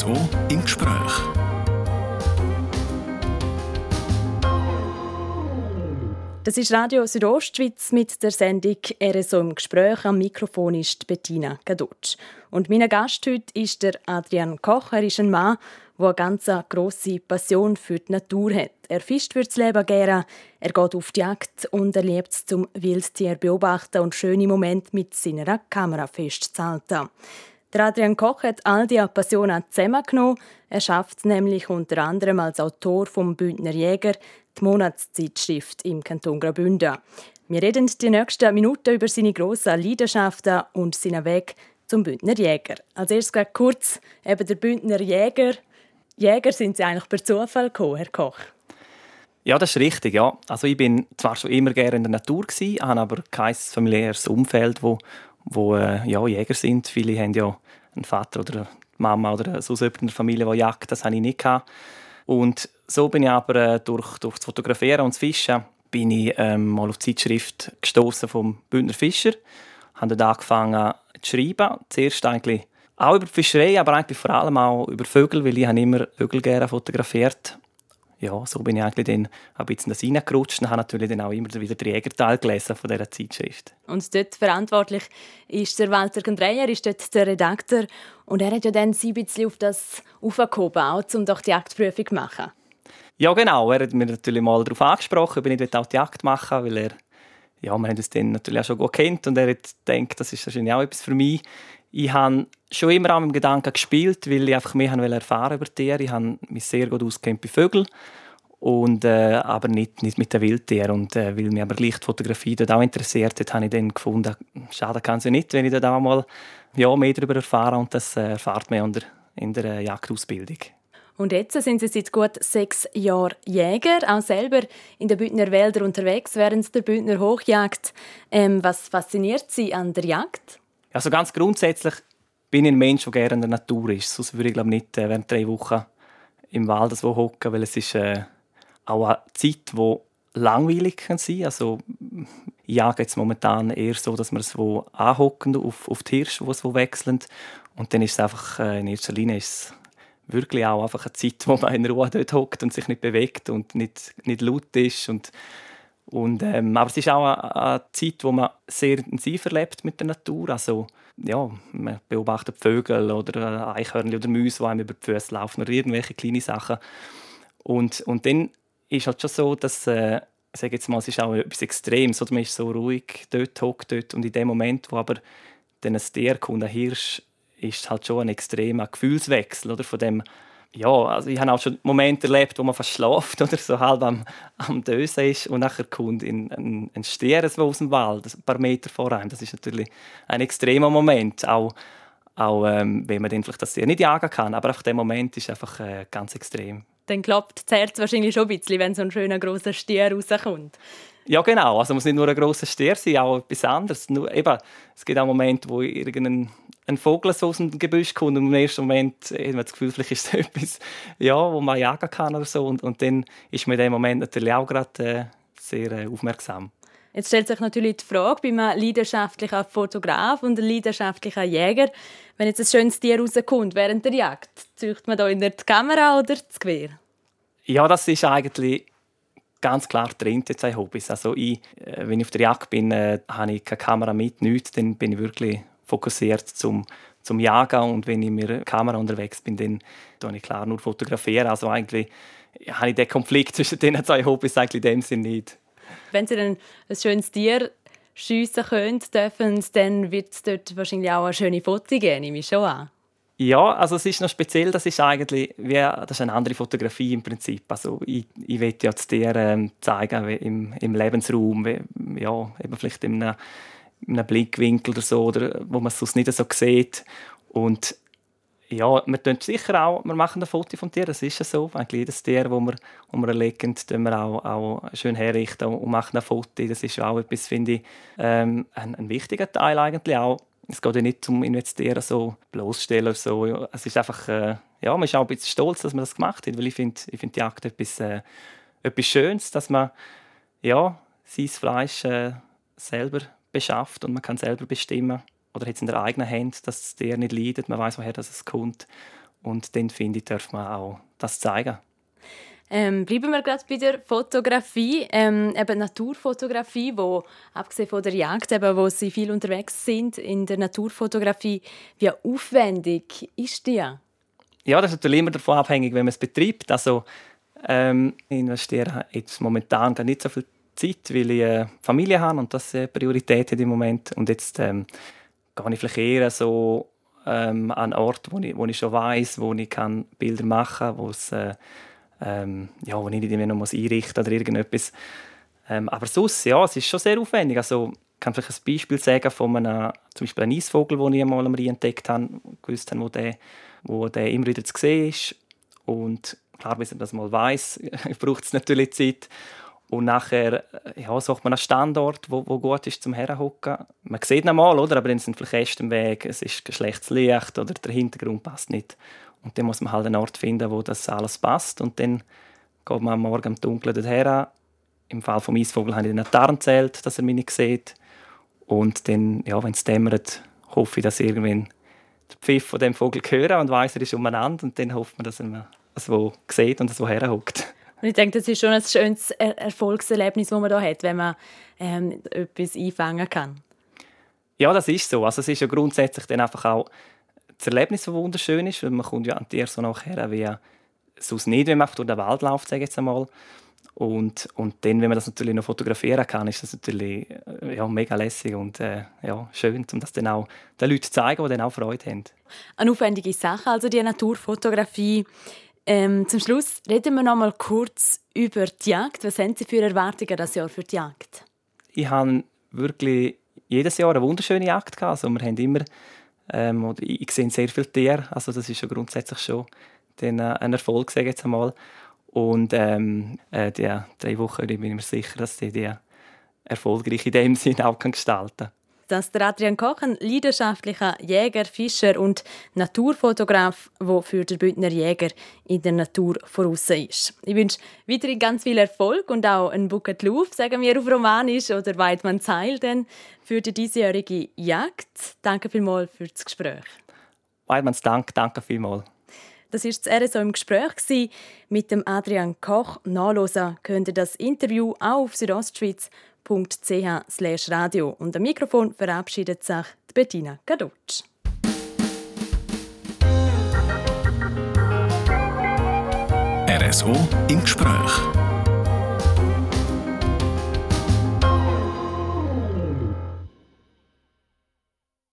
RSO im Gespräch. Das ist Radio Südostschweiz mit der Sendung RSO im Gespräch. Am Mikrofon ist Bettina Gadutsch. Und mein Gast heute ist der Adrian Koch. Er ist ein Mann, der eine ganz grosse Passion für die Natur hat. Er fischt fürs Leben gerne, er geht auf die Jagd und er liebt es zum Wildtier beobachten und schöne Momente mit seiner Kamera festzuhalten. Der Adrian Koch hat all diese Passionen zusammengenommen. Er schafft nämlich unter anderem als Autor vom Bündner Jäger die Monatszeitschrift im Kanton Graubünden. Wir reden die nächsten Minuten über seine grossen Leidenschaften und seinen Weg zum Bündner Jäger. Als erstes kurz eben der Bündner Jäger. Jäger sind Sie eigentlich per Zufall gekommen, Herr Koch? Ja, das ist richtig. Ja. Also ich bin zwar schon immer gerne in der Natur gewesen, habe aber kein familiäres Umfeld, wo, wo äh, ja, Jäger sind. Viele haben ja einen Vater oder eine Mama oder sonst jemand in der Familie, der jagt. Das habe ich nicht. Und so bin ich aber äh, durch, durch das Fotografieren und das Fischen bin ich ähm, mal auf die Zeitschrift gestoßen vom Bündner Fischer. Habe dann angefangen zu schreiben. Zuerst eigentlich auch über die Fischerei, aber eigentlich vor allem auch über Vögel, weil ich habe immer Vögel gerne fotografiert ja, so bin ich eigentlich dann ein bisschen das reingerutscht und habe natürlich dann auch immer wieder den Jägerteil gelesen von dieser Zeitschrift. Und dort verantwortlich ist der Walter Gandreyer, ist dort der Redakteur und er hat ja dann sie ein bisschen auf das aufgehoben, auch, um doch die Jagdprüfung zu machen. Ja, genau. Er hat mir natürlich mal darauf angesprochen, ob ich nicht auch die Jagd machen weil er ja, wir haben uns dann natürlich auch schon gut kennt und er hat gedacht, das ist wahrscheinlich auch etwas für mich. Ich habe schon immer auch mit dem Gedanken gespielt, weil ich einfach mehr erfahren über Tiere. Ich habe mich sehr gut auskennt bei Vögeln und äh, aber nicht, nicht mit den Wildtieren. Und äh, weil mich aber gleich die Fotografie dort auch interessiert hat, habe ich dann gefunden, schade kann es ja nicht, wenn ich da mal ja, mehr darüber erfahre und das äh, erfahrt man in der, in der äh, Jagdausbildung. Und jetzt sind Sie seit gut sechs Jahren Jäger, auch selber in den Bündner Wäldern unterwegs während der Bündner Hochjagd. Ähm, was fasziniert Sie an der Jagd? Also ganz grundsätzlich bin ein Mensch, der gerne in der Natur ist. Sonst würde ich glaube nicht äh, während drei Wochen im Wald hocken, weil es ist äh, auch eine Zeit, die langweilig kann sein Also ich jage momentan eher so, dass wir es wo anhocken auf, auf die Hirsche, wo es wo wechseln. Und dann ist es einfach äh, in erster Linie ist wirklich auch einfach eine Zeit, wo man in Ruhe dort hockt und sich nicht bewegt und nicht, nicht laut ist und und, ähm, aber es ist auch eine, eine, Zeit, wo man sehr intensiv erlebt mit der Natur. Also, ja, man beobachtet Vögel oder Eichhörnchen oder Mäuse, die einem über die Füße laufen oder irgendwelche kleine Sachen. Und, und dann ist halt schon so, dass äh, sage jetzt mal, es ist auch etwas Extremes. Oder man ist so ruhig dort, hockt dort und in dem Moment, wo aber dann ein Tier kommt, ein Hirsch, ist halt schon ein extremer Gefühlswechsel oder von dem ja, also ich habe auch schon Momente erlebt, wo man fast schläft oder so halb am, am Dösen ist und nachher kommt ein, ein, ein Stier aus dem Wald, ein paar Meter vor einem. Das ist natürlich ein extremer Moment, auch, auch ähm, wenn man dann vielleicht das Tier nicht jagen kann, aber einfach der Moment ist einfach äh, ganz extrem. Dann klappt das Herz wahrscheinlich schon ein bisschen, wenn so ein schöner großer Stier rauskommt. Ja, genau. Also muss nicht nur ein grosser Stier sein, auch etwas anderes. Nur, eben, es gibt auch Momente, wo irgendein ein Vogel so aus dem Gebüsch kommt und im ersten Moment hat man das Gefühl, vielleicht ist es etwas, ja, wo man jagen kann oder so. Und, und dann ist man in dem Moment natürlich auch gerade äh, sehr äh, aufmerksam. Jetzt stellt sich natürlich die Frage bei einem leidenschaftlichen Fotograf und einem leidenschaftlichen Jäger, wenn jetzt ein schönes Tier rauskommt während der Jagd, züchtet man da in der Kamera oder das Gewehr? Ja, das ist eigentlich ganz klar drin jetzt ein Hobbys. Also ich, äh, wenn ich auf der Jagd bin, äh, habe ich keine Kamera mit, nichts, dann bin ich wirklich fokussiert zum, zum Jagen und wenn ich mit der Kamera unterwegs bin, dann tue ich klar nur fotografieren. Also eigentlich ja, habe ich den Konflikt zwischen den zwei Hobbys eigentlich in dem Sinne nicht. Wenn Sie dann ein schönes Tier schiessen können, dürfen, dann wird es dort wahrscheinlich auch eine schöne Foto geben, nehme ich schon an. Ja, also es ist noch speziell, das ist eigentlich wie, das ist eine andere Fotografie im Prinzip. Also ich, ich will ja das Tier ähm, zeigen im, im Lebensraum, wie, ja, eben vielleicht in einem, in einem Blickwinkel oder so, oder wo man es sonst nicht so sieht. Und ja, wir tun sicher auch, wir machen ein Foto vom Tier, das ist ja so. Eigentlich jedes Tier, das wir, wir erlegen, tun wir auch, auch schön herrichten und machen ein Foto. Das ist auch etwas, finde ich, ähm, ein, ein wichtiger Teil eigentlich auch es geht ja nicht zum Investieren so bloßstellen so. Es ist einfach, äh, ja, man ist auch ein bisschen stolz, dass man das gemacht hat, weil ich finde, ich finde die Jagd etwas, äh, etwas Schönes, dass man ja sein Fleisch äh, selber beschafft und man kann selber bestimmen oder jetzt in der eigenen Hand, dass der nicht leidet, man weiß woher das es kommt Und dann finde ich, darf man auch das zeigen. Ähm, bleiben wir gerade bei der Fotografie, ähm, eben Naturfotografie, wo abgesehen von der Jagd, eben, wo Sie viel unterwegs sind in der Naturfotografie, wie aufwendig ist die? Ja, das ist natürlich immer davon abhängig, wenn man es betreibt. Also ähm, ich investiere jetzt momentan gar nicht so viel Zeit, weil ich eine Familie habe und das eine Priorität im Moment. Und jetzt ähm, gehe ich vielleicht eher so ähm, an einen Ort, wo ich, wo ich schon weiß, wo ich kann Bilder machen kann, äh, ähm, ja, wo ich nicht mehr noch muss einrichten oder irgendetwas. Ähm, aber sonst, ja, es ist schon sehr aufwendig. Also, ich kann vielleicht ein Beispiel sagen von einem, zum Beispiel einem Eisvogel, den ich einmal am Rhein entdeckt habe, gewusst habe, wo der, wo der immer wieder zu sehen ist. Und klar, bis man das mal weiß, braucht es natürlich Zeit. Und nachher ja, sucht man einen Standort, wo, wo gut ist zum Herhocken. Man sieht ihn mal, oder? aber dann sind vielleicht Äste im Weg, es ist schlechtes Licht oder der Hintergrund passt nicht. Und dann muss man halt einen Ort finden, wo das alles passt. Und dann geht man am Morgen im Dunkeln dorthin. Im Fall vom Eisvogel habe ich den Tarn gezählt, dass er mich nicht sieht. Und dann, ja, wenn es dämmert, hoffe ich, dass irgendwann der Pfiff von dem Vogel hören und weiß, er ist umeinander. Und dann hofft man, dass er so sieht und so herhockt. Und ich denke, das ist schon ein schönes Erfolgserlebnis, das man da hat, wenn man ähm, etwas einfangen kann. Ja, das ist so. Also es ist ja grundsätzlich dann einfach auch das Erlebnis, das wunderschön ist, weil man kommt ja an Tiere so nachher wie sonst nicht, wenn man durch den Wald läuft, sage ich jetzt einmal. Und, und dann, wenn man das natürlich noch fotografieren kann, ist das natürlich äh, ja, mega lässig und äh, ja, schön, um das dann auch den Leuten zu zeigen, die dann auch Freude haben. Eine aufwendige Sache, also die Naturfotografie. Ähm, zum Schluss reden wir noch mal kurz über die Jagd. Was haben Sie für Erwartungen das Jahr für die Jagd? Ich habe wirklich jedes Jahr eine wunderschöne Jagd gehabt. Also wir haben immer, ähm, ich sehe sehr viele Tiere. Also das ist schon grundsätzlich schon äh, ein Erfolg, sage ich jetzt einmal. Und ähm, äh, die drei Wochen bin ich mir sicher, dass sie die erfolgreich in dem Sinne auch gestalten kann dass der Adrian Koch ein leidenschaftlicher Jäger, Fischer und Naturfotograf, der für den Bündner Jäger in der Natur voraus ist. Ich wünsche weiterhin ganz viel Erfolg und auch einen Bucket Luft, sagen wir auf Romanisch, oder Weidmann Zeil denn für die diesjährige Jagd. Danke vielmals für das Gespräch. Weidmanns Dank, danke vielmals. Das war das RSO im Gespräch mit dem Adrian Koch. Nachlesen könnt ihr das Interview auch auf Südostschweiz www.ch radio Und am Mikrofon verabschiedet sich Bettina Gadutsch. RSO im Gespräch.